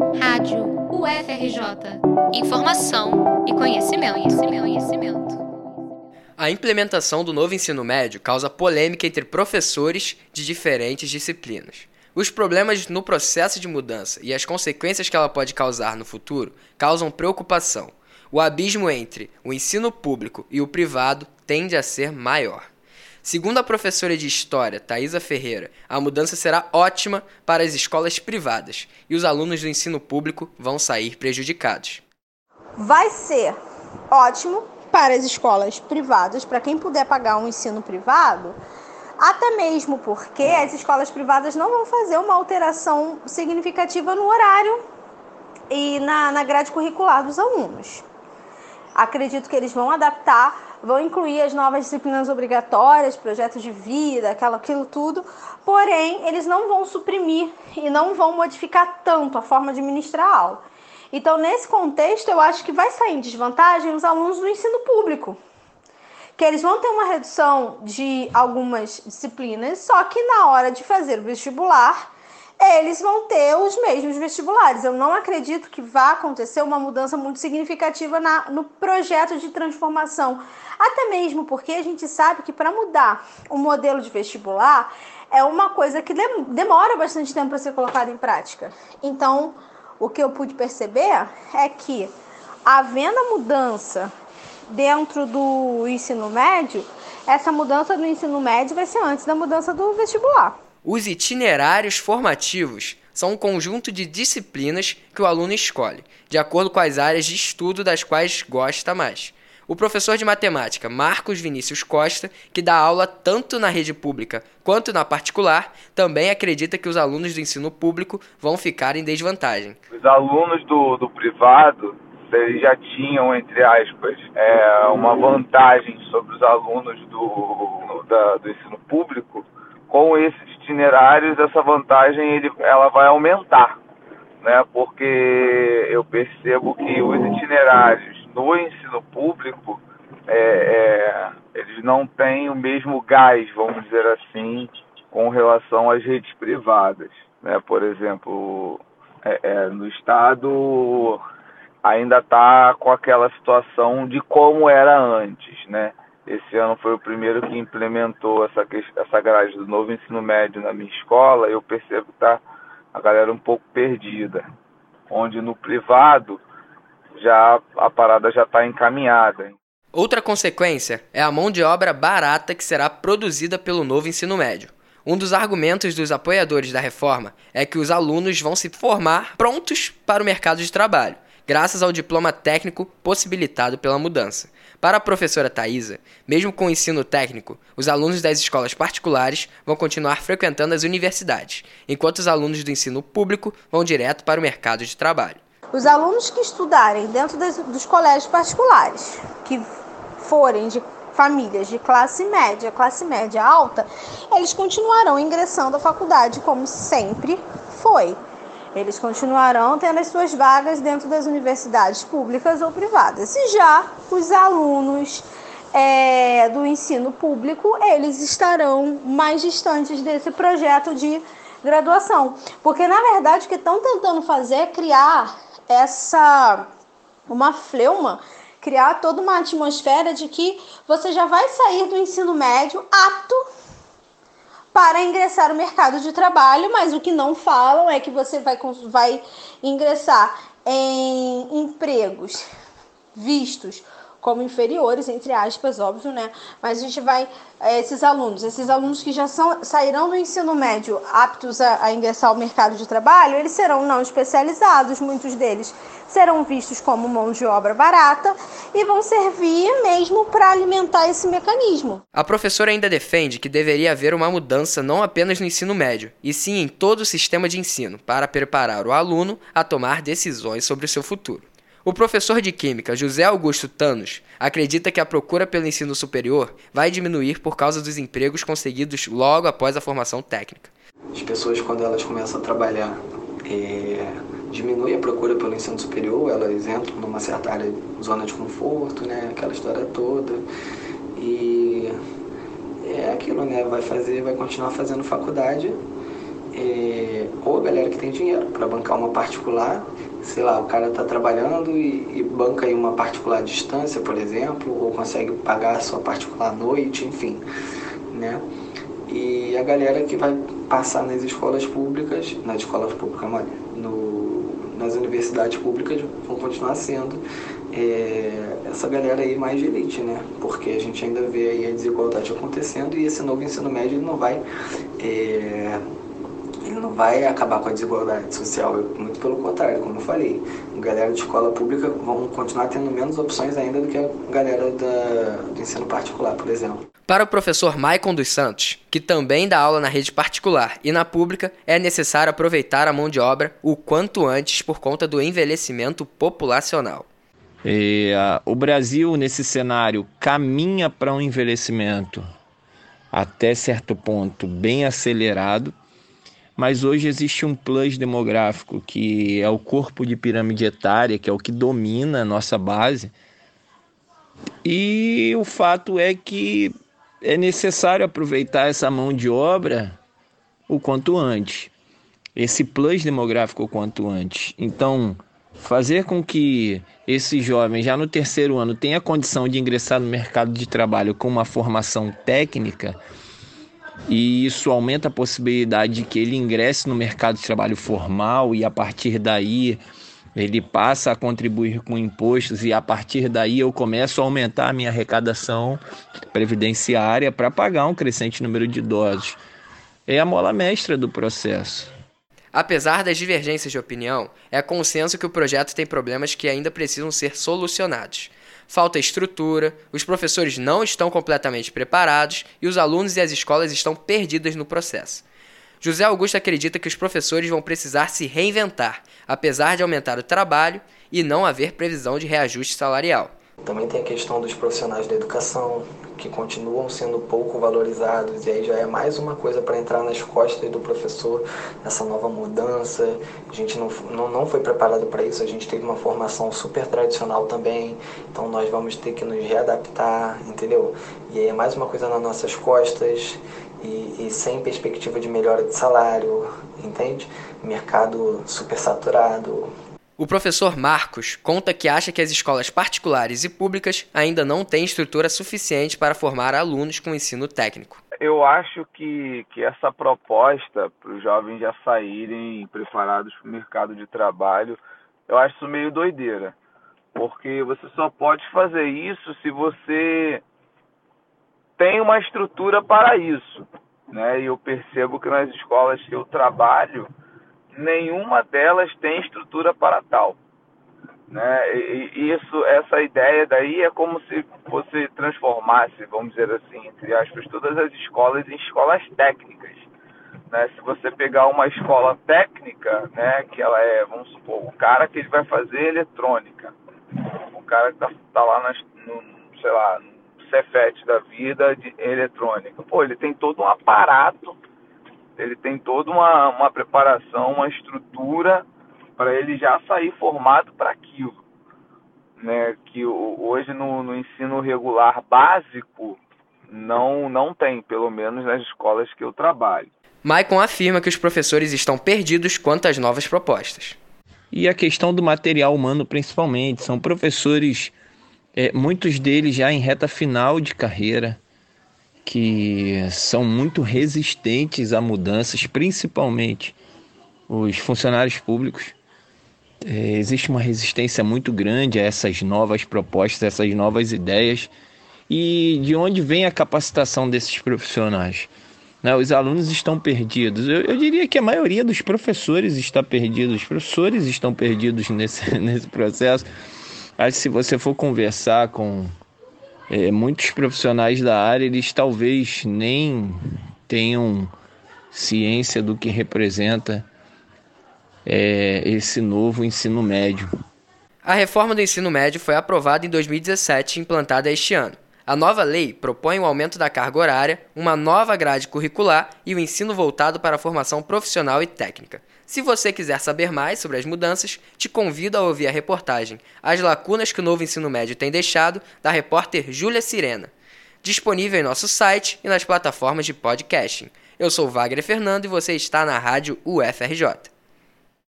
Rádio UFRJ. Informação e conhecimento, conhecimento, conhecimento. A implementação do novo ensino médio causa polêmica entre professores de diferentes disciplinas. Os problemas no processo de mudança e as consequências que ela pode causar no futuro causam preocupação. O abismo entre o ensino público e o privado tende a ser maior. Segundo a professora de História, Thaisa Ferreira, a mudança será ótima para as escolas privadas e os alunos do ensino público vão sair prejudicados. Vai ser ótimo para as escolas privadas, para quem puder pagar um ensino privado, até mesmo porque as escolas privadas não vão fazer uma alteração significativa no horário e na, na grade curricular dos alunos. Acredito que eles vão adaptar vão incluir as novas disciplinas obrigatórias, projetos de vida, aquilo, aquilo tudo, porém, eles não vão suprimir e não vão modificar tanto a forma de ministrar a aula. Então, nesse contexto, eu acho que vai sair em desvantagem os alunos do ensino público, que eles vão ter uma redução de algumas disciplinas, só que na hora de fazer o vestibular, eles vão ter os mesmos vestibulares. Eu não acredito que vá acontecer uma mudança muito significativa na, no projeto de transformação. Até mesmo porque a gente sabe que para mudar o modelo de vestibular é uma coisa que demora bastante tempo para ser colocada em prática. Então, o que eu pude perceber é que havendo a mudança dentro do ensino médio, essa mudança do ensino médio vai ser antes da mudança do vestibular. Os itinerários formativos são um conjunto de disciplinas que o aluno escolhe, de acordo com as áreas de estudo das quais gosta mais. O professor de matemática Marcos Vinícius Costa, que dá aula tanto na rede pública quanto na particular, também acredita que os alunos do ensino público vão ficar em desvantagem. Os alunos do, do privado eles já tinham, entre aspas, é, uma vantagem sobre os alunos do, da, do ensino público, com esses itinerários, essa vantagem ele, ela vai aumentar, né? Porque eu percebo que os itinerários no ensino público é, é, eles não têm o mesmo gás, vamos dizer assim, com relação às redes privadas, né? Por exemplo, é, é no estado ainda está com aquela situação de como era antes, né? Esse ano foi o primeiro que implementou essa, essa grade do novo ensino médio na minha escola. Eu percebo que tá a galera um pouco perdida. Onde no privado já a parada já está encaminhada. Outra consequência é a mão de obra barata que será produzida pelo novo ensino médio. Um dos argumentos dos apoiadores da reforma é que os alunos vão se formar prontos para o mercado de trabalho graças ao diploma técnico possibilitado pela mudança. Para a professora Thaisa, mesmo com o ensino técnico, os alunos das escolas particulares vão continuar frequentando as universidades, enquanto os alunos do ensino público vão direto para o mercado de trabalho. Os alunos que estudarem dentro das, dos colégios particulares, que forem de famílias de classe média, classe média alta, eles continuarão ingressando à faculdade como sempre foi. Eles continuarão tendo as suas vagas dentro das universidades públicas ou privadas. E já os alunos é, do ensino público, eles estarão mais distantes desse projeto de graduação. Porque, na verdade, o que estão tentando fazer é criar essa uma fleuma, criar toda uma atmosfera de que você já vai sair do ensino médio apto para ingressar no mercado de trabalho, mas o que não falam é que você vai, vai ingressar em empregos vistos como inferiores, entre aspas, óbvio, né? Mas a gente vai, é, esses alunos, esses alunos que já são, sairão do ensino médio aptos a, a ingressar ao mercado de trabalho, eles serão não especializados, muitos deles serão vistos como mão de obra barata e vão servir mesmo para alimentar esse mecanismo. A professora ainda defende que deveria haver uma mudança não apenas no ensino médio, e sim em todo o sistema de ensino, para preparar o aluno a tomar decisões sobre o seu futuro. O professor de Química José Augusto Tanos acredita que a procura pelo ensino superior vai diminuir por causa dos empregos conseguidos logo após a formação técnica. As pessoas, quando elas começam a trabalhar, é, diminui a procura pelo ensino superior, elas entram numa certa área, zona de conforto, né, aquela história toda. E é aquilo, né, vai fazer, vai continuar fazendo faculdade é, ou a galera que tem dinheiro para bancar uma particular, sei lá, o cara está trabalhando e, e, banca aí uma particular à distância, por exemplo, ou consegue pagar a sua particular à noite, enfim, né? E a galera que vai passar nas escolas públicas, nas escolas públicas, no, nas universidades públicas vão continuar sendo é, essa galera aí mais de elite, né? Porque a gente ainda vê aí a desigualdade acontecendo e esse novo ensino médio não vai é, ele não vai acabar com a desigualdade social, muito pelo contrário, como eu falei. A galera de escola pública vão continuar tendo menos opções ainda do que a galera da, do ensino particular, por exemplo. Para o professor Maicon dos Santos, que também dá aula na rede particular e na pública, é necessário aproveitar a mão de obra o quanto antes por conta do envelhecimento populacional. E, uh, o Brasil, nesse cenário, caminha para um envelhecimento até certo ponto bem acelerado, mas hoje existe um plus demográfico que é o corpo de pirâmide etária, que é o que domina a nossa base. E o fato é que é necessário aproveitar essa mão de obra o quanto antes, esse plus demográfico o quanto antes. Então, fazer com que esse jovem já no terceiro ano tenha condição de ingressar no mercado de trabalho com uma formação técnica e isso aumenta a possibilidade de que ele ingresse no mercado de trabalho formal e a partir daí ele passa a contribuir com impostos e a partir daí eu começo a aumentar a minha arrecadação previdenciária para pagar um crescente número de idosos. É a mola mestra do processo. Apesar das divergências de opinião, é consenso que o projeto tem problemas que ainda precisam ser solucionados falta estrutura, os professores não estão completamente preparados e os alunos e as escolas estão perdidas no processo. José Augusto acredita que os professores vão precisar se reinventar, apesar de aumentar o trabalho e não haver previsão de reajuste salarial. Também tem a questão dos profissionais da educação, que continuam sendo pouco valorizados, e aí já é mais uma coisa para entrar nas costas do professor, essa nova mudança. A gente não, não, não foi preparado para isso, a gente teve uma formação super tradicional também, então nós vamos ter que nos readaptar, entendeu? E aí é mais uma coisa nas nossas costas, e, e sem perspectiva de melhora de salário, entende? Mercado super saturado, o professor Marcos conta que acha que as escolas particulares e públicas ainda não têm estrutura suficiente para formar alunos com ensino técnico. Eu acho que, que essa proposta para os jovens já saírem preparados para o mercado de trabalho, eu acho isso meio doideira. Porque você só pode fazer isso se você tem uma estrutura para isso. Né? E eu percebo que nas escolas que eu trabalho, nenhuma delas tem estrutura para tal. Né? E isso, essa ideia daí é como se você transformasse, vamos dizer assim, entre aspas, todas as escolas em escolas técnicas. Né? Se você pegar uma escola técnica, né, que ela é, vamos supor, o cara que ele vai fazer eletrônica, o cara que está tá lá nas, no, sei lá, no Cefet da vida de eletrônica, pô, ele tem todo um aparato ele tem toda uma, uma preparação, uma estrutura para ele já sair formado para aquilo. Né? Que hoje no, no ensino regular básico não, não tem, pelo menos nas escolas que eu trabalho. Maicon afirma que os professores estão perdidos quanto às novas propostas. E a questão do material humano, principalmente. São professores, é, muitos deles já em reta final de carreira, que são muito resistentes a mudanças, principalmente os funcionários públicos. É, existe uma resistência muito grande a essas novas propostas, essas novas ideias. E de onde vem a capacitação desses profissionais? Né, os alunos estão perdidos. Eu, eu, diria que a maioria dos professores está perdido. Os professores estão perdidos nesse, nesse processo. Que se você for conversar com é, muitos profissionais da área eles talvez nem tenham ciência do que representa é, esse novo ensino médio. A reforma do ensino médio foi aprovada em 2017 e implantada este ano. A nova lei propõe o aumento da carga horária, uma nova grade curricular e o ensino voltado para a formação profissional e técnica. Se você quiser saber mais sobre as mudanças, te convido a ouvir a reportagem As Lacunas que o Novo Ensino Médio tem deixado, da repórter Júlia Sirena. Disponível em nosso site e nas plataformas de podcasting. Eu sou Wagner Fernando e você está na rádio UFRJ.